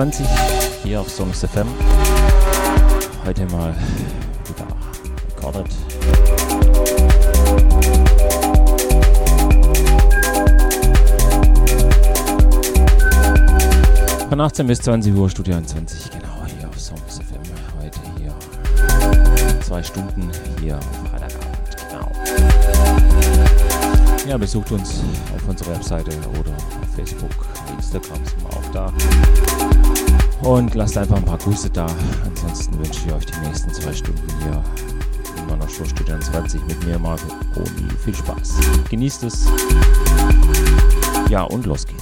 20 hier auf Songs FM. Heute mal wieder recorded. Von 18 bis 20 Uhr Studio 20, genau hier auf Songs FM. Heute hier zwei Stunden hier auf Freitagabend, genau. Ja, besucht uns auf unserer Webseite oder auf Facebook, Instagram auch da. Und lasst einfach ein paar Grüße da. Ansonsten wünsche ich euch die nächsten zwei Stunden hier in meiner Show Studio 20 mit mir, Marco Oni. Viel Spaß. Genießt es. Ja, und los geht's.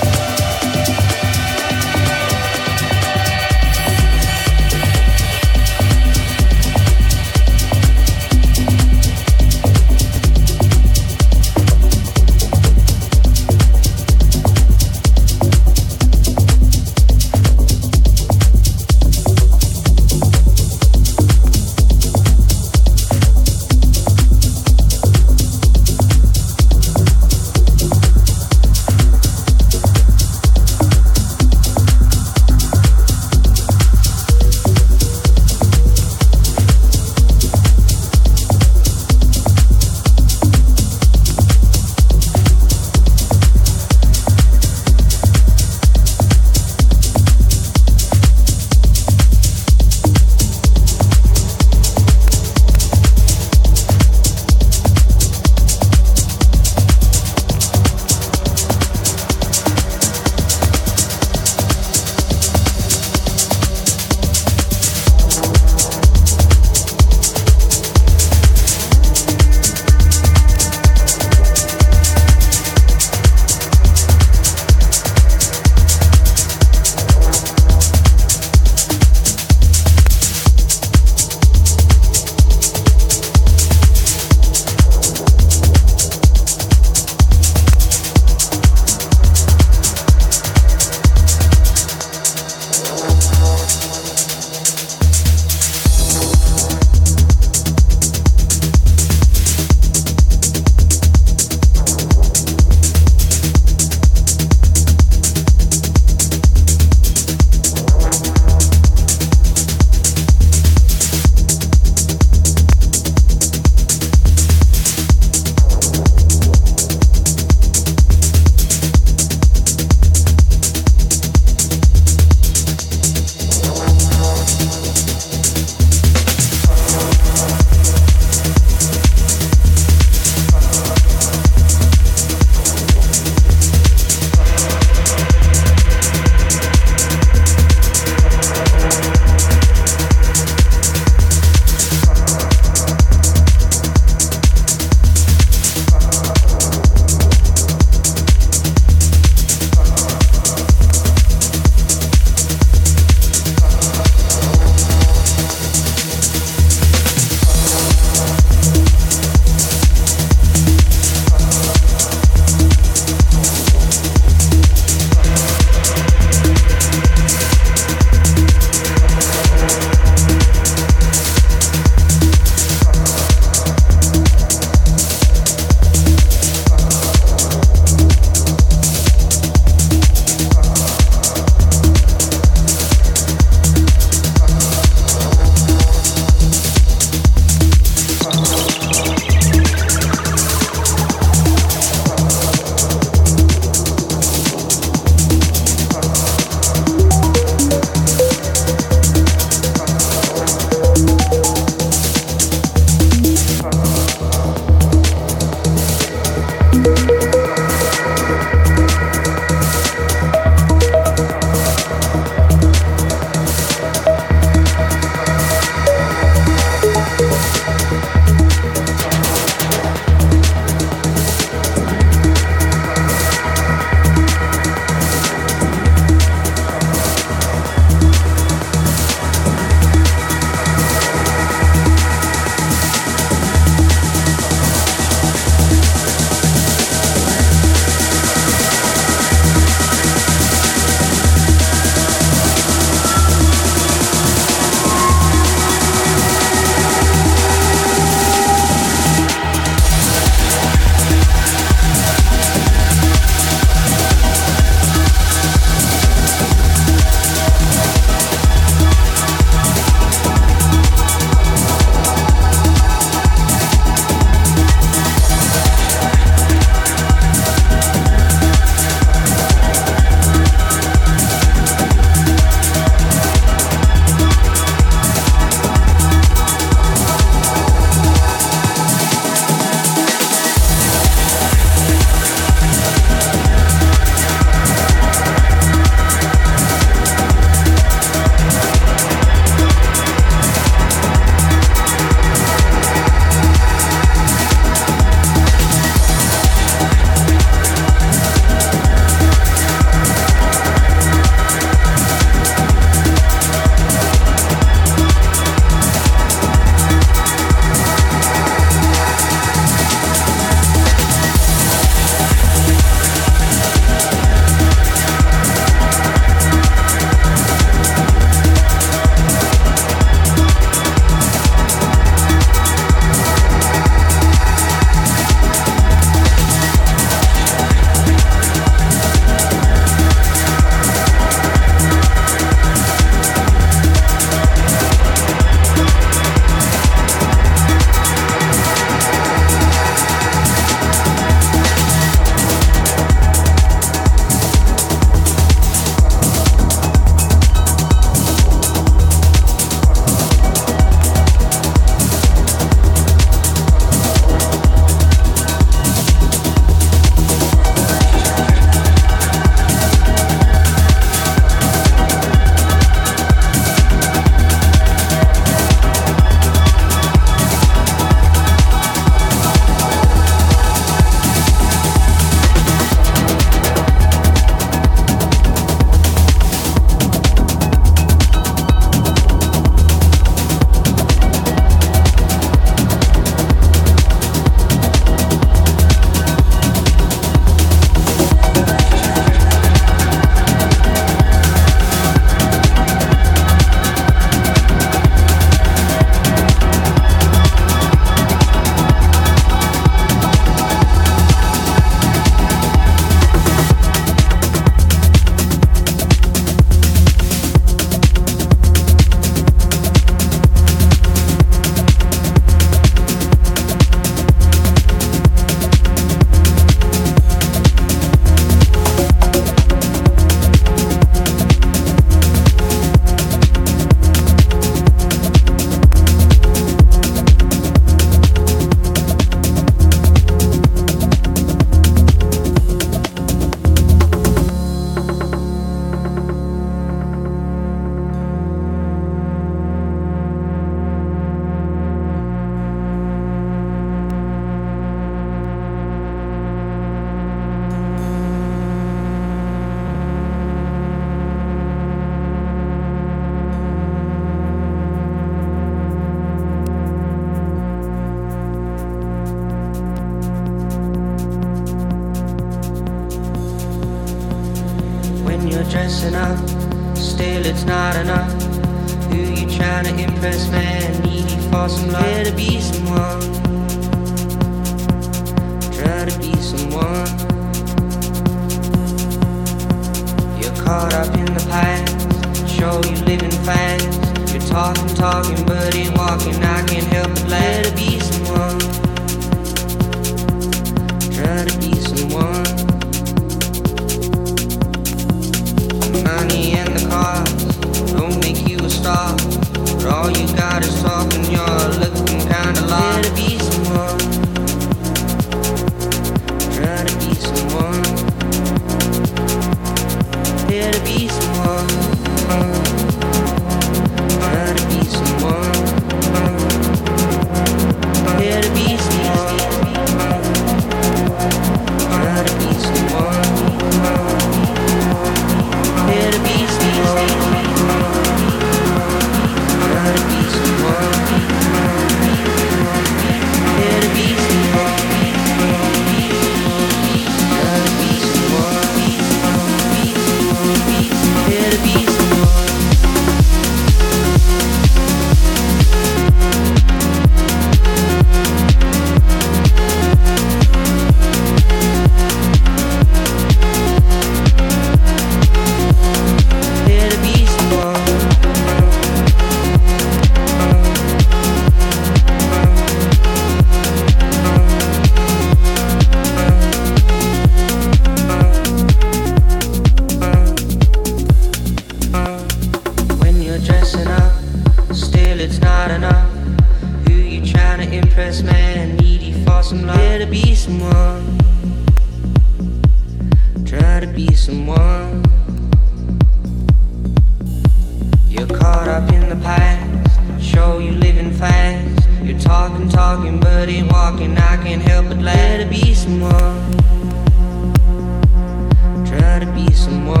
Someone.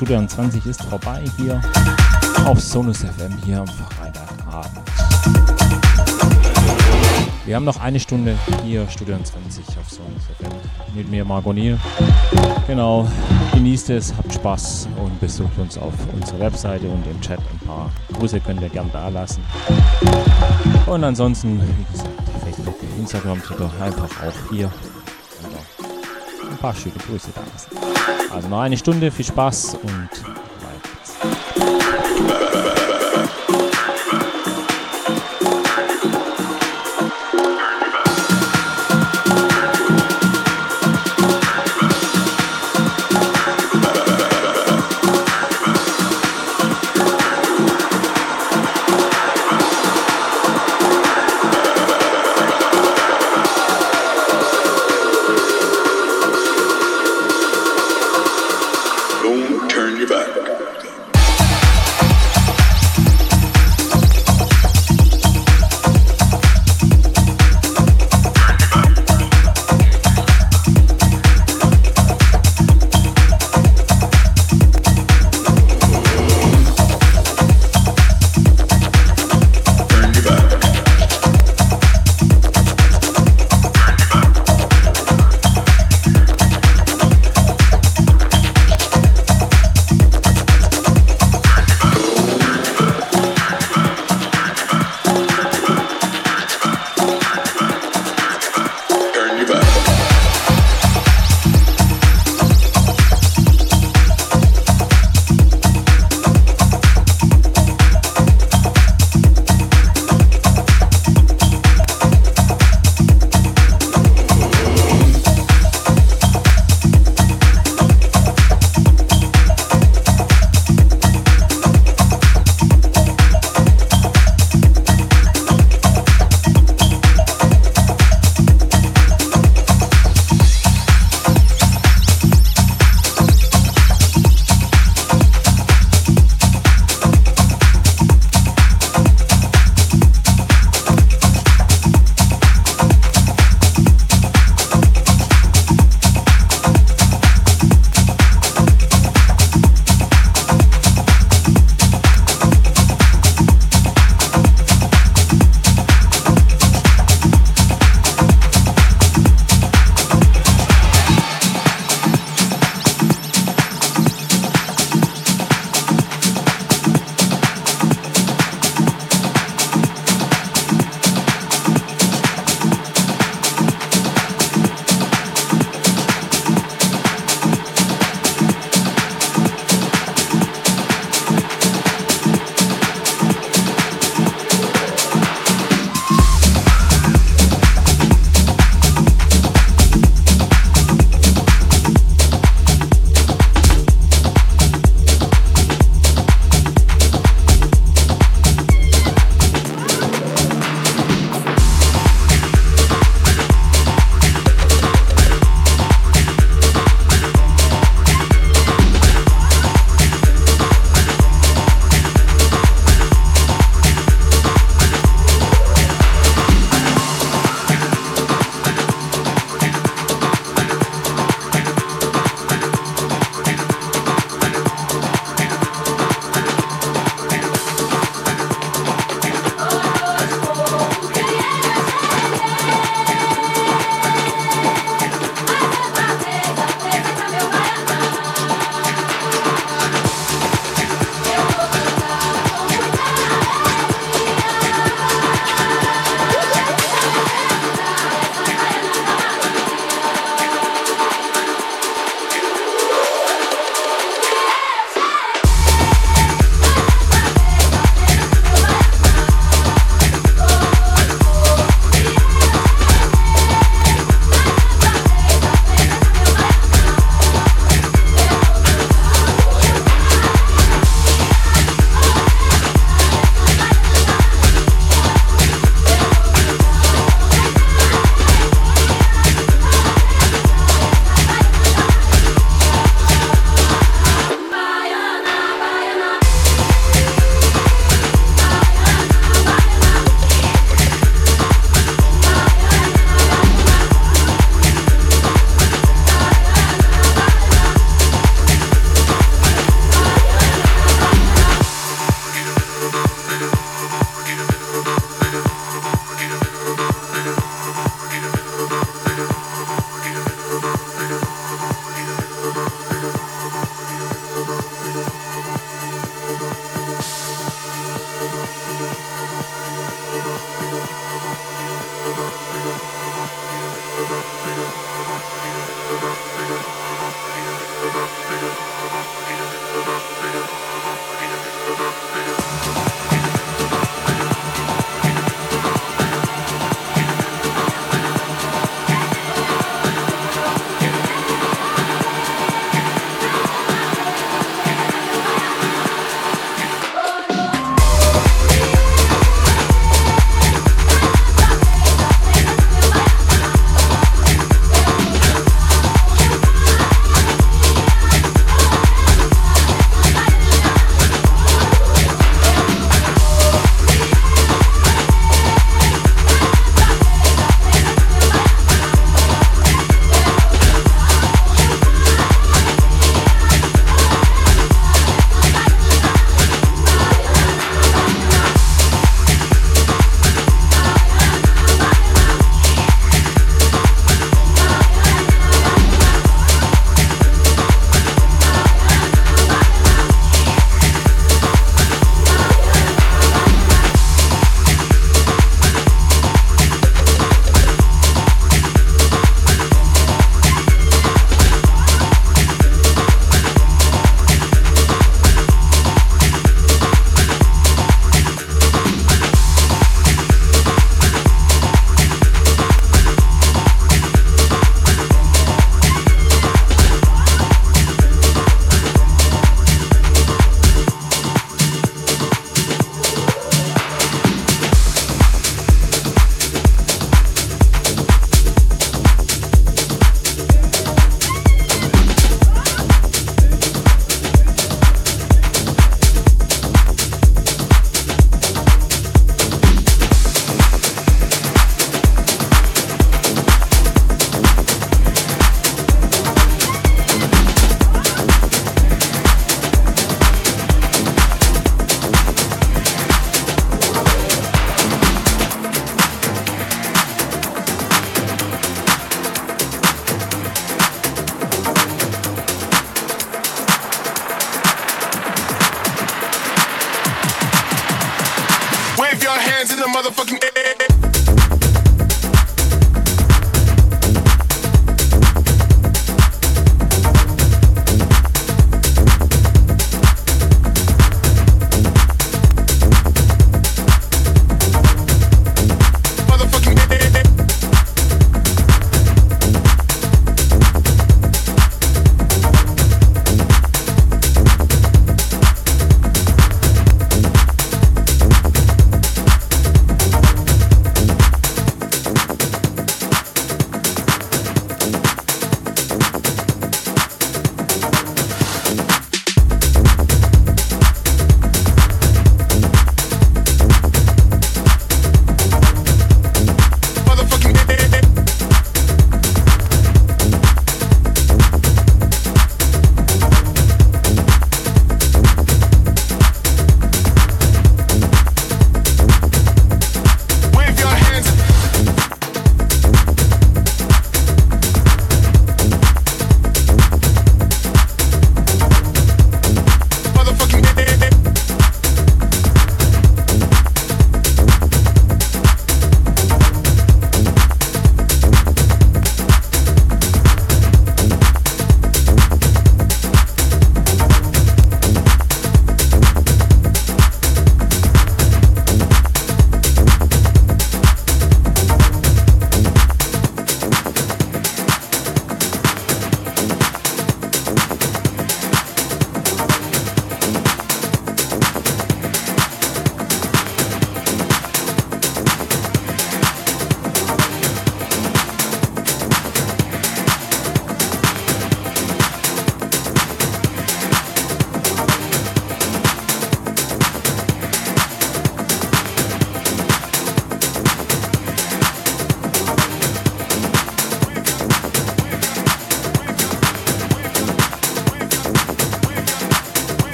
Studio 20 ist vorbei hier auf Sonus FM hier am Freitagabend. Wir haben noch eine Stunde hier Studio 20 auf Sonus FM mit mir Margot Niel. Genau, genießt es, habt Spaß und besucht uns auf unserer Webseite und im Chat. Ein paar Grüße könnt ihr gern da lassen. Und ansonsten, wie gesagt, Facebook, Instagram, Twitter, einfach auch hier ein paar schöne Grüße da. Also noch eine Stunde, viel Spaß und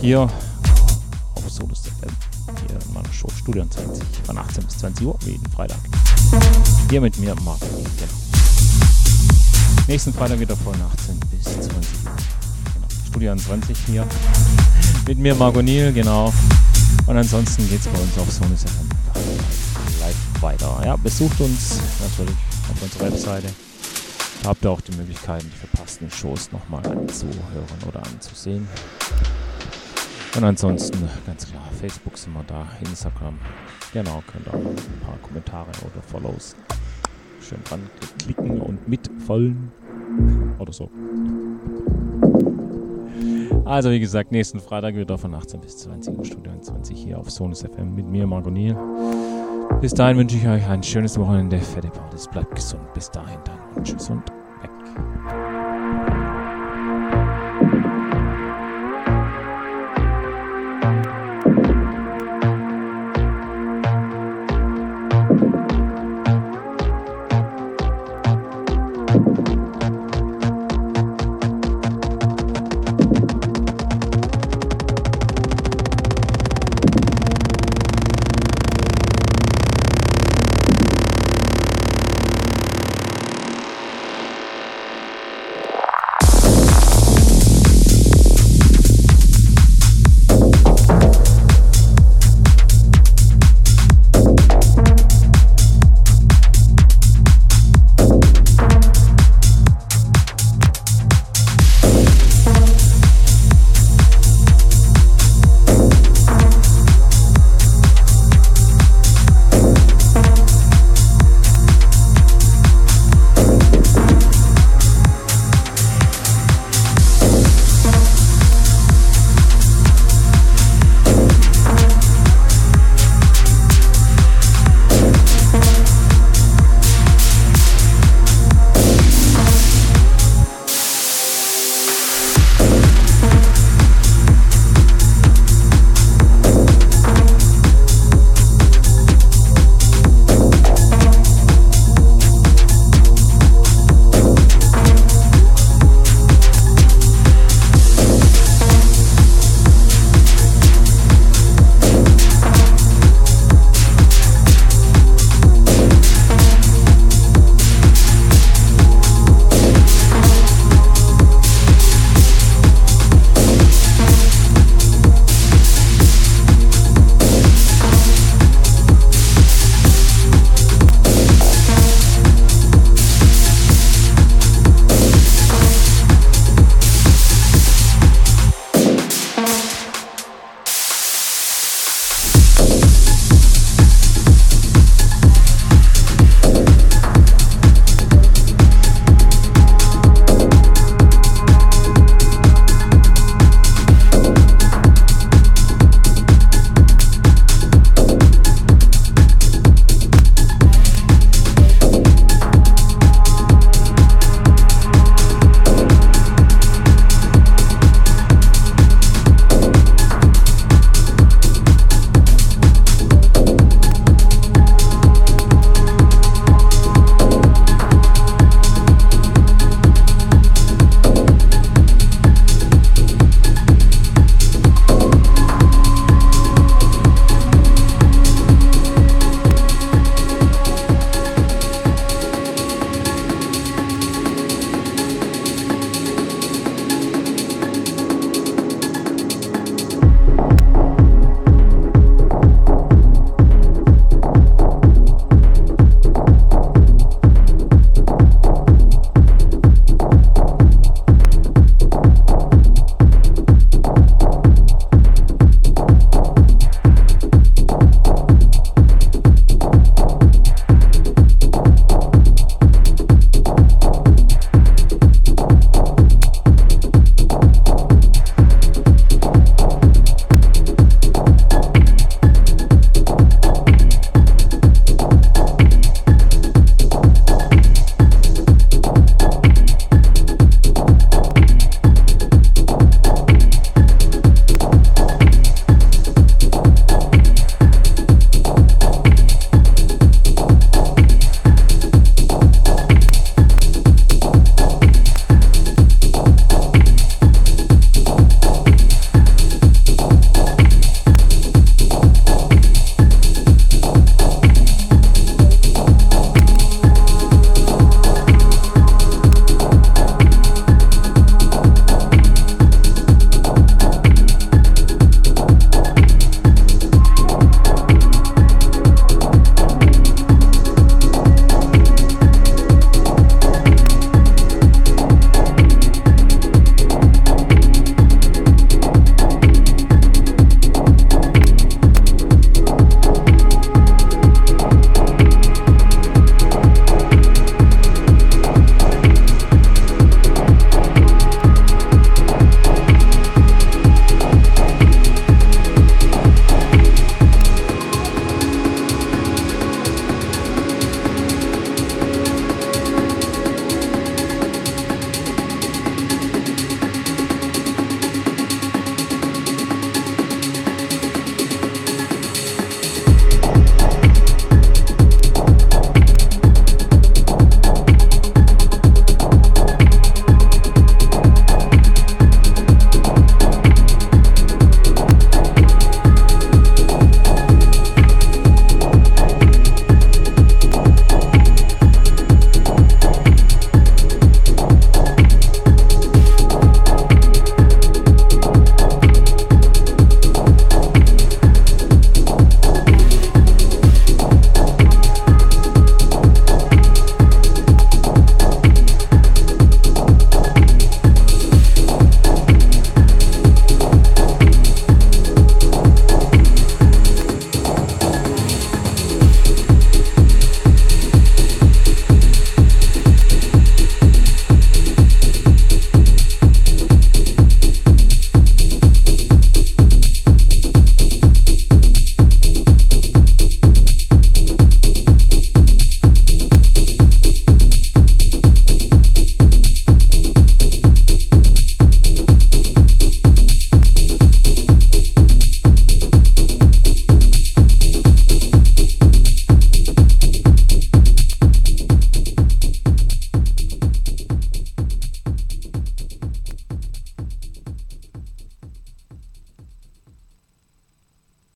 hier auf Solus FM, hier in meiner Show Studion 20 von 18 bis 20 Uhr, jeden Freitag. Hier mit mir, Marco. Genau. Nächsten Freitag wieder von 18 bis 20 Uhr. Genau. Studion 20 hier. Mit mir, Marco Niel, genau. Und ansonsten geht es bei uns auf Solus FM live weiter. Ja, besucht uns natürlich auf unserer Webseite. Da habt ihr auch die Möglichkeit, die verpassten Shows nochmal anzuhören oder anzusehen. Und ansonsten, ganz klar, Facebook sind wir da, Instagram. Genau, könnt ihr auch ein paar Kommentare oder Follows schön dran klicken und mitfolgen. Oder so. Also, wie gesagt, nächsten Freitag wieder von 18 bis 20 Uhr, Studio 20 hier auf Sonus FM mit mir, Marco Niel. Bis dahin wünsche ich euch ein schönes Wochenende. Fette Partys, bleibt gesund. Bis dahin dann tschüss und weg.